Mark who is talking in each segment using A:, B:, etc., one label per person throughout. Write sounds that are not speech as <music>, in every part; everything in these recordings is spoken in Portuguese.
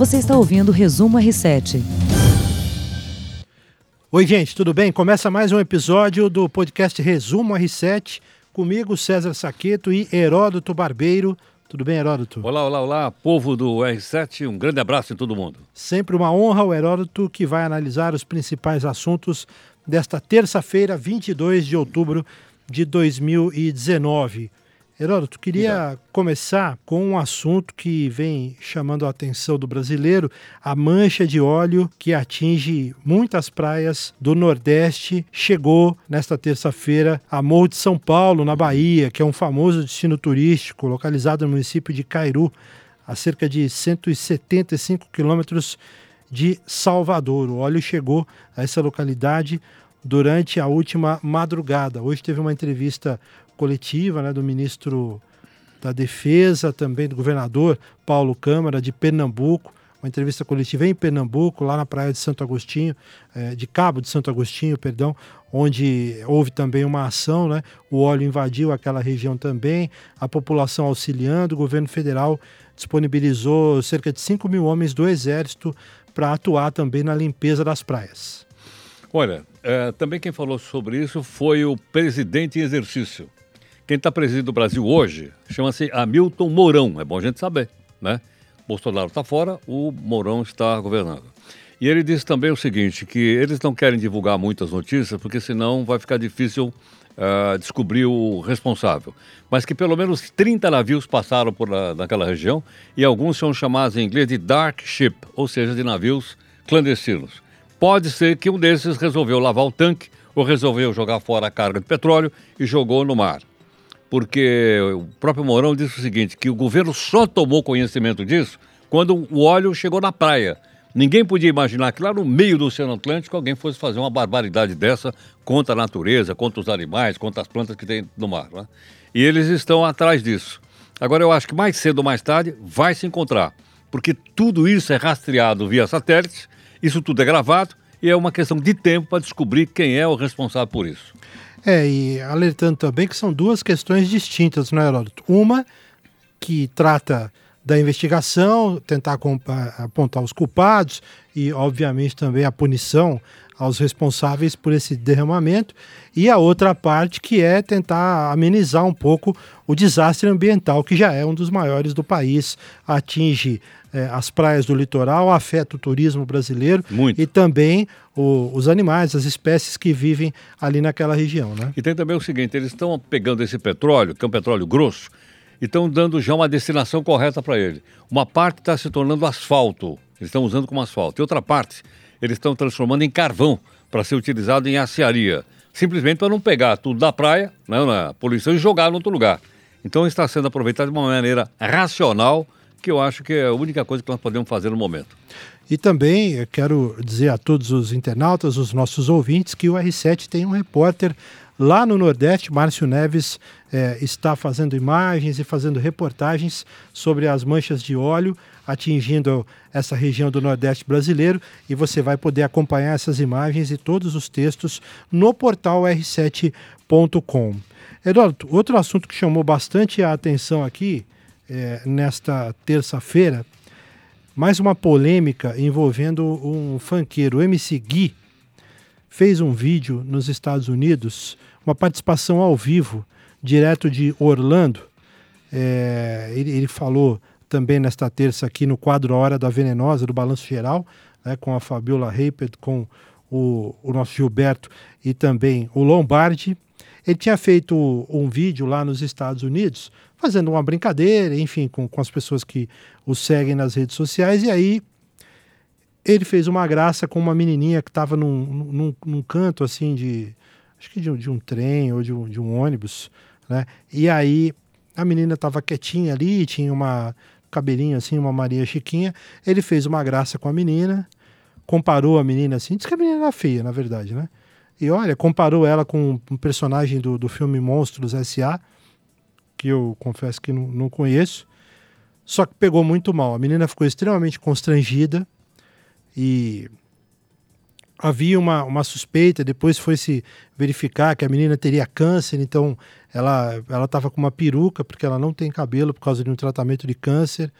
A: Você está ouvindo o Resumo R7.
B: Oi, gente, tudo bem? Começa mais um episódio do podcast Resumo R7. Comigo, César Saqueto e Heródoto Barbeiro. Tudo bem, Heródoto?
C: Olá, olá, olá, povo do R7. Um grande abraço em todo mundo.
B: Sempre uma honra o Heródoto que vai analisar os principais assuntos desta terça-feira, 22 de outubro de 2019. Heródoto, queria começar com um assunto que vem chamando a atenção do brasileiro, a mancha de óleo que atinge muitas praias do Nordeste. Chegou nesta terça-feira a Morro de São Paulo, na Bahia, que é um famoso destino turístico localizado no município de Cairu, a cerca de 175 quilômetros de Salvador. O óleo chegou a essa localidade durante a última madrugada. Hoje teve uma entrevista coletiva né, do ministro da Defesa, também do governador Paulo Câmara de Pernambuco, uma entrevista coletiva em Pernambuco, lá na praia de Santo Agostinho, eh, de Cabo de Santo Agostinho, perdão, onde houve também uma ação, né? O óleo invadiu aquela região também, a população auxiliando, o governo federal disponibilizou cerca de 5 mil homens do Exército para atuar também na limpeza das praias.
C: Olha, é, também quem falou sobre isso foi o presidente em exercício, quem está presidindo o Brasil hoje chama-se Hamilton Mourão, é bom a gente saber, né? Bolsonaro está fora, o Mourão está governando. E ele disse também o seguinte, que eles não querem divulgar muitas notícias, porque senão vai ficar difícil uh, descobrir o responsável. Mas que pelo menos 30 navios passaram por uh, naquela região e alguns são chamados em inglês de dark ship, ou seja, de navios clandestinos. Pode ser que um desses resolveu lavar o tanque ou resolveu jogar fora a carga de petróleo e jogou no mar porque o próprio Mourão disse o seguinte, que o governo só tomou conhecimento disso quando o óleo chegou na praia. Ninguém podia imaginar que lá no meio do Oceano Atlântico alguém fosse fazer uma barbaridade dessa contra a natureza, contra os animais, contra as plantas que tem no mar. Né? E eles estão atrás disso. Agora eu acho que mais cedo ou mais tarde vai se encontrar, porque tudo isso é rastreado via satélite, isso tudo é gravado e é uma questão de tempo para descobrir quem é o responsável por isso.
B: É, e alertando também que são duas questões distintas, não é, Heródoto? Uma que trata da investigação, tentar apontar os culpados e, obviamente, também a punição aos responsáveis por esse derramamento, e a outra parte que é tentar amenizar um pouco o desastre ambiental, que já é um dos maiores do país, atinge é, as praias do litoral, afeta o turismo brasileiro
C: Muito.
B: e também o, os animais, as espécies que vivem ali naquela região. Né?
C: E tem também o seguinte: eles estão pegando esse petróleo, que é um petróleo grosso, e estão dando já uma destinação correta para ele. Uma parte está se tornando asfalto, eles estão usando como asfalto, e outra parte eles estão transformando em carvão para ser utilizado em aciaria. Simplesmente para não pegar tudo da praia, né, na poluição, e jogar em outro lugar. Então está sendo aproveitado de uma maneira racional que eu acho que é a única coisa que nós podemos fazer no momento.
B: E também quero dizer a todos os internautas, os nossos ouvintes, que o R7 tem um repórter lá no Nordeste, Márcio Neves é, está fazendo imagens e fazendo reportagens sobre as manchas de óleo atingindo essa região do Nordeste brasileiro e você vai poder acompanhar essas imagens e todos os textos no portal r7.com. Eduardo, outro assunto que chamou bastante a atenção aqui é, nesta terça-feira, mais uma polêmica envolvendo um funkeiro, o MC Gui, fez um vídeo nos Estados Unidos, uma participação ao vivo, direto de Orlando. É, ele, ele, falou também nesta terça aqui no quadro Hora da Venenosa, do Balanço Geral, né, com a Fabiola Reipert, com o, o nosso Gilberto e também o Lombardi. Ele tinha feito um vídeo lá nos Estados Unidos, fazendo uma brincadeira, enfim, com, com as pessoas que o seguem nas redes sociais, e aí ele fez uma graça com uma menininha que estava num, num, num, canto, assim, de, acho que de, de um trem ou de um, de um ônibus, né? E aí a menina estava quietinha ali, tinha uma cabelinho assim, uma Maria Chiquinha. Ele fez uma graça com a menina, comparou a menina assim, disse que a menina era feia, na verdade, né? E olha, comparou ela com um personagem do, do filme Monstros S.A., que eu confesso que não, não conheço. Só que pegou muito mal. A menina ficou extremamente constrangida e havia uma, uma suspeita, depois foi se verificar que a menina teria câncer, então ela ela estava com uma peruca, porque ela não tem cabelo por causa de um tratamento de câncer.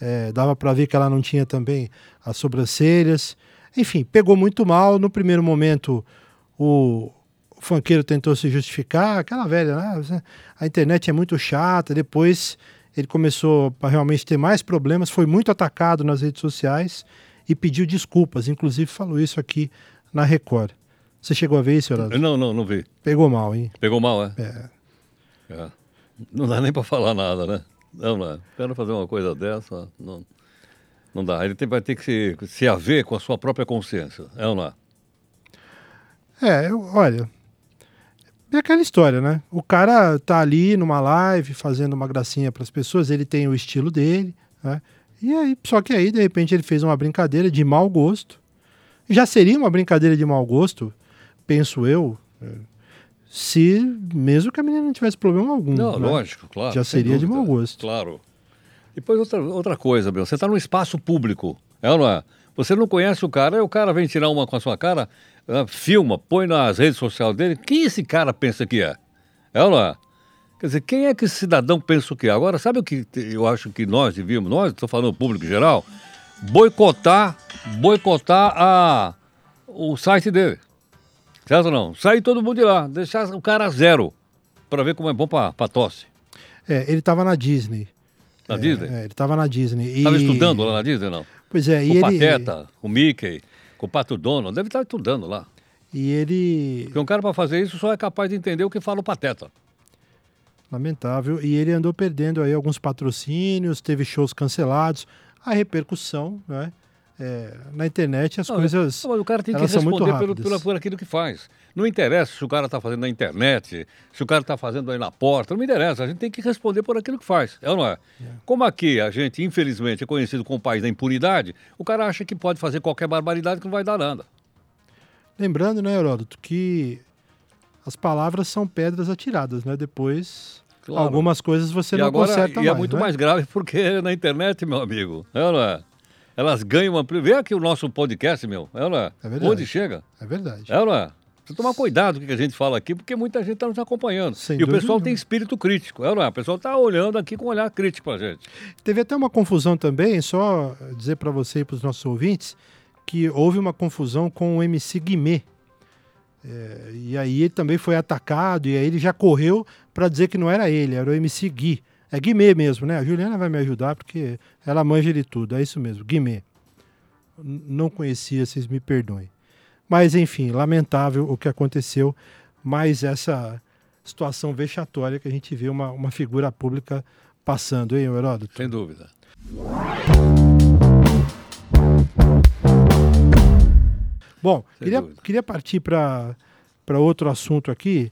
B: é, dava para ver que ela não tinha também as sobrancelhas. Enfim, pegou muito mal. No primeiro momento, o, funkeiro tentou se justificar, aquela velha, né? a internet é muito chata. Depois ele começou a realmente ter mais problemas, foi muito atacado nas redes sociais e pediu desculpas. Inclusive falou isso aqui na Record. Você chegou a ver isso, Heraldo?
C: Não, não, não vi.
B: Pegou mal, hein?
C: Pegou mal, é?
B: É.
C: é. Não dá nem para falar nada, né? Não, não. Quero fazer uma coisa dessa, não, não dá. Ele tem, vai ter que se, se haver com a sua própria consciência, é ou não é?
B: É, eu, olha, é aquela história, né? O cara tá ali numa live fazendo uma gracinha para as pessoas, ele tem o estilo dele, né? E aí, só que aí, de repente, ele fez uma brincadeira de mau gosto. Já seria uma brincadeira de mau gosto, penso eu, se mesmo que a menina não tivesse problema algum.
C: Não,
B: né?
C: lógico, claro.
B: Já seria de mau gosto.
C: Claro. Depois outra, outra coisa, meu, você está num espaço público, é ou não é? Você não conhece o cara, o cara vem tirar uma com a sua cara, uh, filma, põe nas redes sociais dele. Quem esse cara pensa que é? É ou não é? Quer dizer, quem é que esse cidadão pensa o que é? Agora, sabe o que eu acho que nós devíamos, nós, estou falando público em geral, boicotar, boicotar a, o site dele. Certo ou não? Sair todo mundo de lá, deixar o cara zero, para ver como é bom para tosse.
B: É, ele estava na Disney.
C: Na
B: é,
C: Disney?
B: É, ele estava na Disney.
C: Estava
B: e...
C: estudando lá na Disney, não?
B: Pois é,
C: com
B: e
C: o
B: ele...
C: Pateta, o Mickey, com o Pato Donald, deve estar estudando lá.
B: E ele...
C: Porque um cara para fazer isso só é capaz de entender o que fala o Pateta.
B: Lamentável. E ele andou perdendo aí alguns patrocínios, teve shows cancelados. A repercussão, né? É, na internet as
C: não,
B: coisas.
C: Não, mas o cara tem que responder pelo, pelo, por aquilo que faz. Não interessa se o cara está fazendo na internet, se o cara está fazendo aí na porta, não me interessa. A gente tem que responder por aquilo que faz, é ou não é? é? Como aqui a gente, infelizmente, é conhecido como país da impunidade, o cara acha que pode fazer qualquer barbaridade que não vai dar nada.
B: Lembrando, né, Heródoto, que as palavras são pedras atiradas, né? Depois, claro. algumas coisas você
C: e
B: não
C: agora,
B: conserta
C: e
B: mais.
C: E é muito
B: né?
C: mais grave porque <laughs> na internet, meu amigo, é ou não é? Elas ganham uma. Vê aqui o nosso podcast, meu. É não é?
B: É verdade.
C: Onde chega?
B: É verdade.
C: É ou não é? Precisa tomar cuidado com o que a gente fala aqui, porque muita gente está nos acompanhando.
B: Sem
C: e o pessoal tem espírito crítico, é ou não é? O pessoal está olhando aqui com um olhar crítico para a gente.
B: Teve até uma confusão também, só dizer para você e para os nossos ouvintes, que houve uma confusão com o MC Guimê. É, e aí ele também foi atacado, e aí ele já correu para dizer que não era ele, era o MC Gui. É Guimê mesmo, né? A Juliana vai me ajudar porque ela manja de tudo, é isso mesmo, Guimê. Não conhecia, vocês me perdoem. Mas enfim, lamentável o que aconteceu, mas essa situação vexatória que a gente vê uma, uma figura pública passando, hein, Heródoto?
C: Sem dúvida.
B: Bom,
C: Sem
B: queria,
C: dúvida.
B: queria partir para outro assunto aqui,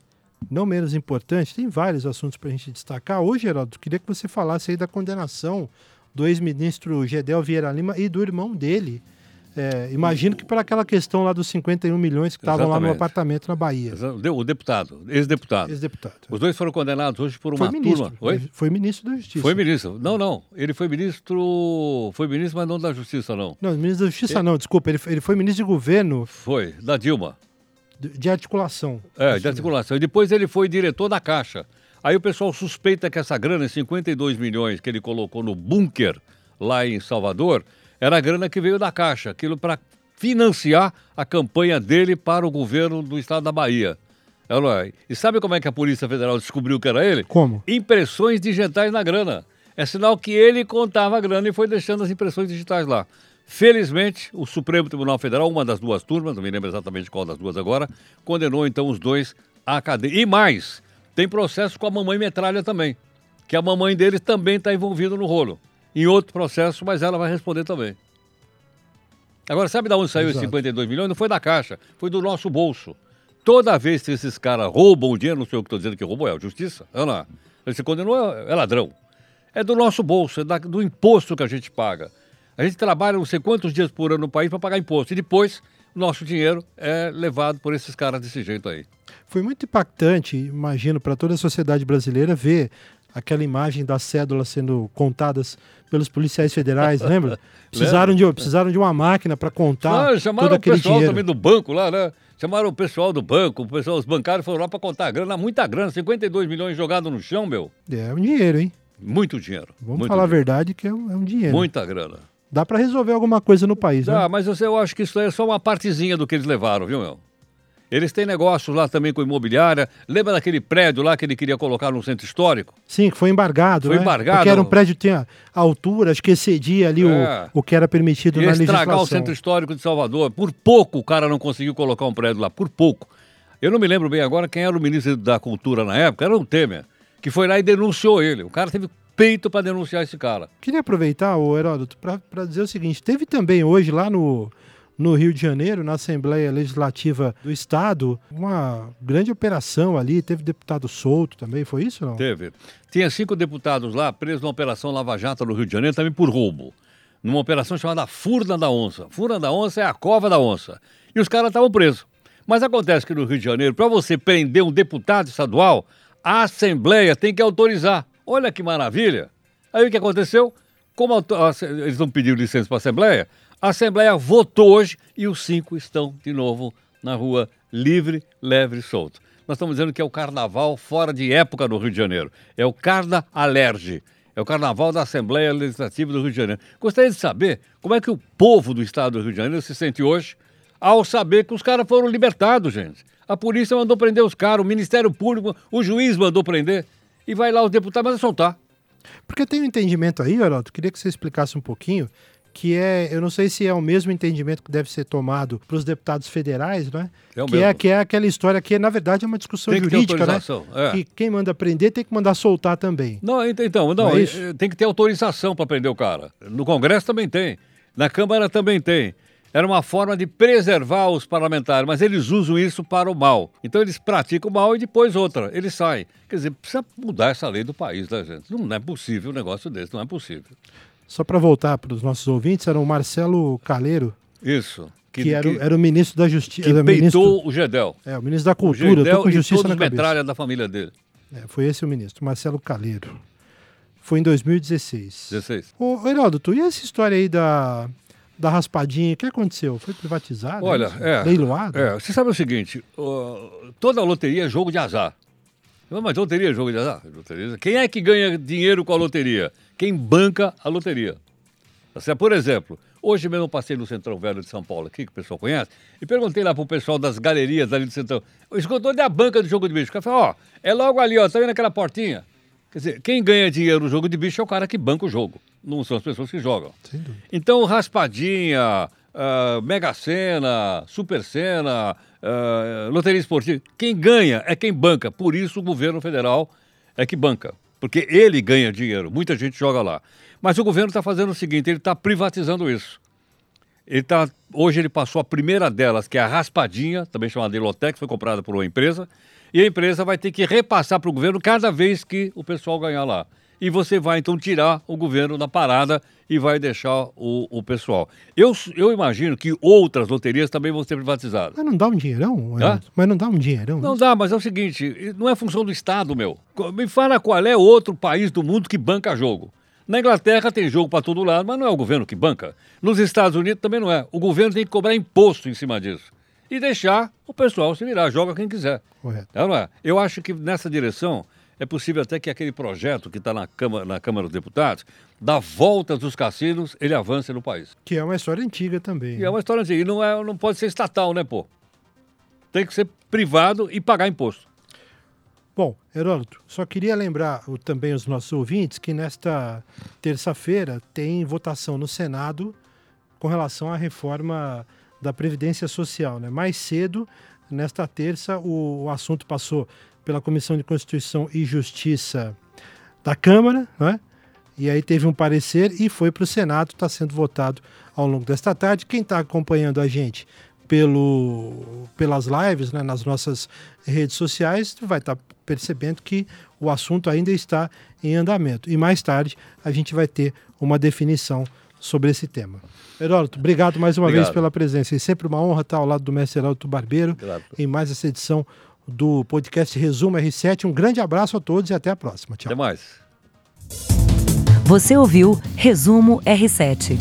B: não menos importante, tem vários assuntos para a gente destacar. Hoje, Heródoto, queria que você falasse aí da condenação do ex-ministro Gedel Vieira Lima e do irmão dele. É, imagino que por aquela questão lá dos 51 milhões que estavam lá no apartamento na Bahia.
C: O deputado, ex-deputado.
B: Ex-deputado.
C: Os dois foram condenados hoje por
B: Foi
C: uma
B: ministro.
C: turma. Oi?
B: Foi ministro da Justiça.
C: Foi ministro. Não, não. Ele foi ministro. Foi ministro, mas não da Justiça, não.
B: Não, ministro da Justiça não, desculpa. Ele, foi- ele foi ministro de governo
C: Foi, da Dilma.
B: de, de articulação.
C: É, de articulação. E depois ele foi diretor da Caixa. Aí o pessoal suspeita que essa grana, 52 milhões que ele colocou no bunker lá em Salvador, era a grana que veio da Caixa. Aquilo para financiar a campanha dele para o governo do estado da Bahia. É, é? E sabe como é que a Polícia Federal descobriu que era ele?
B: Como?
C: Impressões digitais na grana. É sinal que ele contava a grana e foi deixando as impressões digitais lá. Felizmente, o Supremo Tribunal Federal, uma das duas turmas, não me lembro exatamente qual das duas agora, condenou então os dois à cadeia. E mais, tem processo com a mamãe metralha também, que a mamãe dele também está envolvida no rolo. Em outro processo, mas ela vai responder também. Agora, sabe de onde saiu esses
B: Exato.
C: 52 milhões? Não foi da Caixa, foi do nosso bolso. Toda vez que esses caras roubam o dinheiro, não sei o que estou dizendo que roubou, é a justiça, é lá. Ele se condenou, é é ladrão. É do nosso bolso, é da- do imposto que a gente paga. A gente trabalha não sei quantos dias por ano no país para pagar imposto. E depois, nosso dinheiro é levado por esses caras desse jeito aí.
B: Foi muito impactante, imagino, para toda a sociedade brasileira ver aquela imagem das cédulas sendo contadas pelos policiais federais, lembra? <laughs> Precisaram de, precisaram de uma máquina para contar
C: Ah, chamaram
B: todo
C: o
B: aquele
C: pessoal
B: dinheiro.
C: também do banco lá, né? Chamaram o pessoal do banco, o pessoal, os bancários foram lá para contar a grana, muita grana, 52 milhões jogados no chão, meu.
B: É um dinheiro, hein?
C: Muito dinheiro.
B: Vamos
C: muito
B: falar a
C: dinheiro.
B: verdade que é um, é um dinheiro.
C: Muita grana.
B: Dá para resolver alguma coisa no país,
C: Ah,
B: né?
C: mas eu, eu acho que isso é só uma partezinha do que eles levaram, viu, meu? Eles têm negócios lá também com imobiliária. Lembra daquele prédio lá que ele queria colocar no centro histórico?
B: Sim, que foi embargado,
C: Foi
B: né?
C: embargado.
B: Porque era um prédio que tinha altura, acho que excedia ali
C: É.
B: o, o que era permitido
C: Ia
B: na
C: estragar
B: legislação.
C: o centro histórico de Salvador. Por pouco o cara não conseguiu colocar um prédio lá, por pouco. Eu não me lembro bem agora quem era o ministro da Cultura na época, era o Temer, que foi lá e denunciou ele. O cara teve peito para denunciar esse cara.
B: Queria aproveitar, o Heródoto, para dizer o seguinte: teve também hoje lá no, no Rio de Janeiro, na Assembleia Legislativa do Estado, uma grande operação ali. Teve deputado solto também, foi isso não?
C: Teve. Tinha cinco deputados lá presos numa operação Lava Jato no Rio de Janeiro, também por roubo. Numa operação chamada Furna da Onça. Furna da Onça é a cova da onça. E os caras estavam presos. Mas acontece que no Rio de Janeiro, para você prender um deputado estadual, a Assembleia tem que autorizar. Olha que maravilha. Aí o que aconteceu? Como eles não pediram licença para a Assembleia, a Assembleia votou hoje e os cinco estão de novo na rua livre, leve e solto. Nós estamos dizendo que é o carnaval fora de época no Rio de Janeiro. É o Carna Alerge. É o carnaval da Assembleia Legislativa do Rio de Janeiro. Gostaria de saber como é que o povo do estado do Rio de Janeiro se sente hoje ao saber que os caras foram libertados, gente. A polícia mandou prender os caras, o Ministério Público, o juiz mandou prender. E vai lá os deputados, mas soltar.
B: Porque tem um entendimento aí, Heródoto, queria que você explicasse um pouquinho, que é, eu não sei se é o mesmo entendimento que deve ser tomado para os deputados federais, né?
C: É o
B: que, é,
C: mesmo.
B: que é aquela história que, na verdade, é uma discussão
C: Tem que
B: jurídica, né?
C: é.
B: Que quem manda prender tem que mandar soltar também.
C: Não, ent- então, não,
B: Não é isso?
C: tem que ter autorização para prender o cara. No Congresso também tem, na Câmara também tem. Era uma forma de preservar os parlamentares, mas eles usam isso para o mal. Então eles praticam o mal e depois outra, eles saem. Quer dizer, precisa mudar essa lei do país, né, gente? Não é possível um negócio desse, não é possível.
B: Só para voltar para os nossos ouvintes, era o Marcelo Caleiro,
C: Isso.
B: que, era, o- era o ministro da Justiça.
C: que
B: ministro,
C: peitou o Gedel.
B: é, o ministro da
C: O
B: Cultura, tô
C: Gedel
B: com
C: e
B: justiça
C: todos
B: na cabeça.
C: metralha da família dele.
B: É, foi esse o ministro, Marcelo Caleiro. Foi em 2016.
C: 16.
B: Ô, Heródoto, e essa história aí da, da raspadinha, o que aconteceu? Foi privatizado?
C: Olha,
B: isso?
C: é.
B: Leiloado?
C: É, você sabe o seguinte: ó, toda loteria é jogo de azar. Mas loteria é jogo de azar. Loteria- Quem é que ganha dinheiro com a loteria? Quem banca a loteria. Tá? Por exemplo, hoje mesmo eu passei no Centrão Velho de São Paulo, aqui, que o pessoal conhece, e perguntei lá pro pessoal das galerias ali do Centrão. Escutou onde é a banca do jogo de bicho? O cara falou, ó, é logo ali, ó, tá vendo aquela portinha? Quer dizer, quem ganha dinheiro no jogo de bicho é o cara que banca o jogo. Não são as pessoas que jogam. Então, raspadinha, ah, Mega Sena, Super Sena, ah, Loteria Esportiva, quem ganha é quem banca. Por isso o governo federal é que banca. Porque ele ganha dinheiro, muita gente joga lá. Mas o governo está fazendo o seguinte, ele está privatizando isso. Ele tá, hoje ele passou a primeira delas, que é a Raspadinha, também chamada Elotec, foi comprada por uma empresa, e a empresa vai ter que repassar para o governo cada vez que o pessoal ganhar lá. E você vai então tirar o governo da parada e vai deixar o, o pessoal. Eu, eu imagino que outras loterias também vão ser privatizadas.
B: Mas não dá um dinheirão? Mas não dá um dinheirão?
C: Não dá, mas é o seguinte, não é função do Estado, meu. Me fala qual é outro país do mundo que banca jogo. Na Inglaterra tem jogo para todo lado, mas não é o governo que banca. Nos Estados Unidos também não é. O governo tem que cobrar imposto em cima disso. E deixar o pessoal se virar, joga quem quiser.
B: Correto.
C: É, não é? Eu acho que nessa direção é possível até que aquele projeto que está na Câmara, na Câmara dos Deputados, da volta dos cassinos, ele avance no país.
B: Que é uma história antiga também.
C: E é uma história antiga. E não, é, não pode ser estatal, né, pô? Tem que ser privado e pagar imposto.
B: Bom, Heródoto, só queria lembrar o- também os nossos ouvintes que nesta terça-feira tem votação no Senado com relação à reforma da Previdência Social. Né? Mais cedo, nesta terça, o, o assunto passou pela Comissão de Constituição e Justiça da Câmara, né? e aí teve um parecer e foi para o Senado, está sendo votado ao longo desta tarde. Quem está acompanhando a gente pelo, pelas lives, né, nas nossas redes sociais, vai estar percebendo que o assunto ainda está em andamento. E mais tarde a gente vai ter uma definição sobre esse tema. Heródoto, obrigado mais uma
C: Obrigado.
B: vez pela presença. E sempre uma honra estar ao lado do mestre Heródoto Barbeiro
C: Grato.
B: em mais essa edição do podcast Resumo R7. Um grande abraço a todos e até a próxima. Tchau.
C: Até mais.
A: Você ouviu Resumo R7.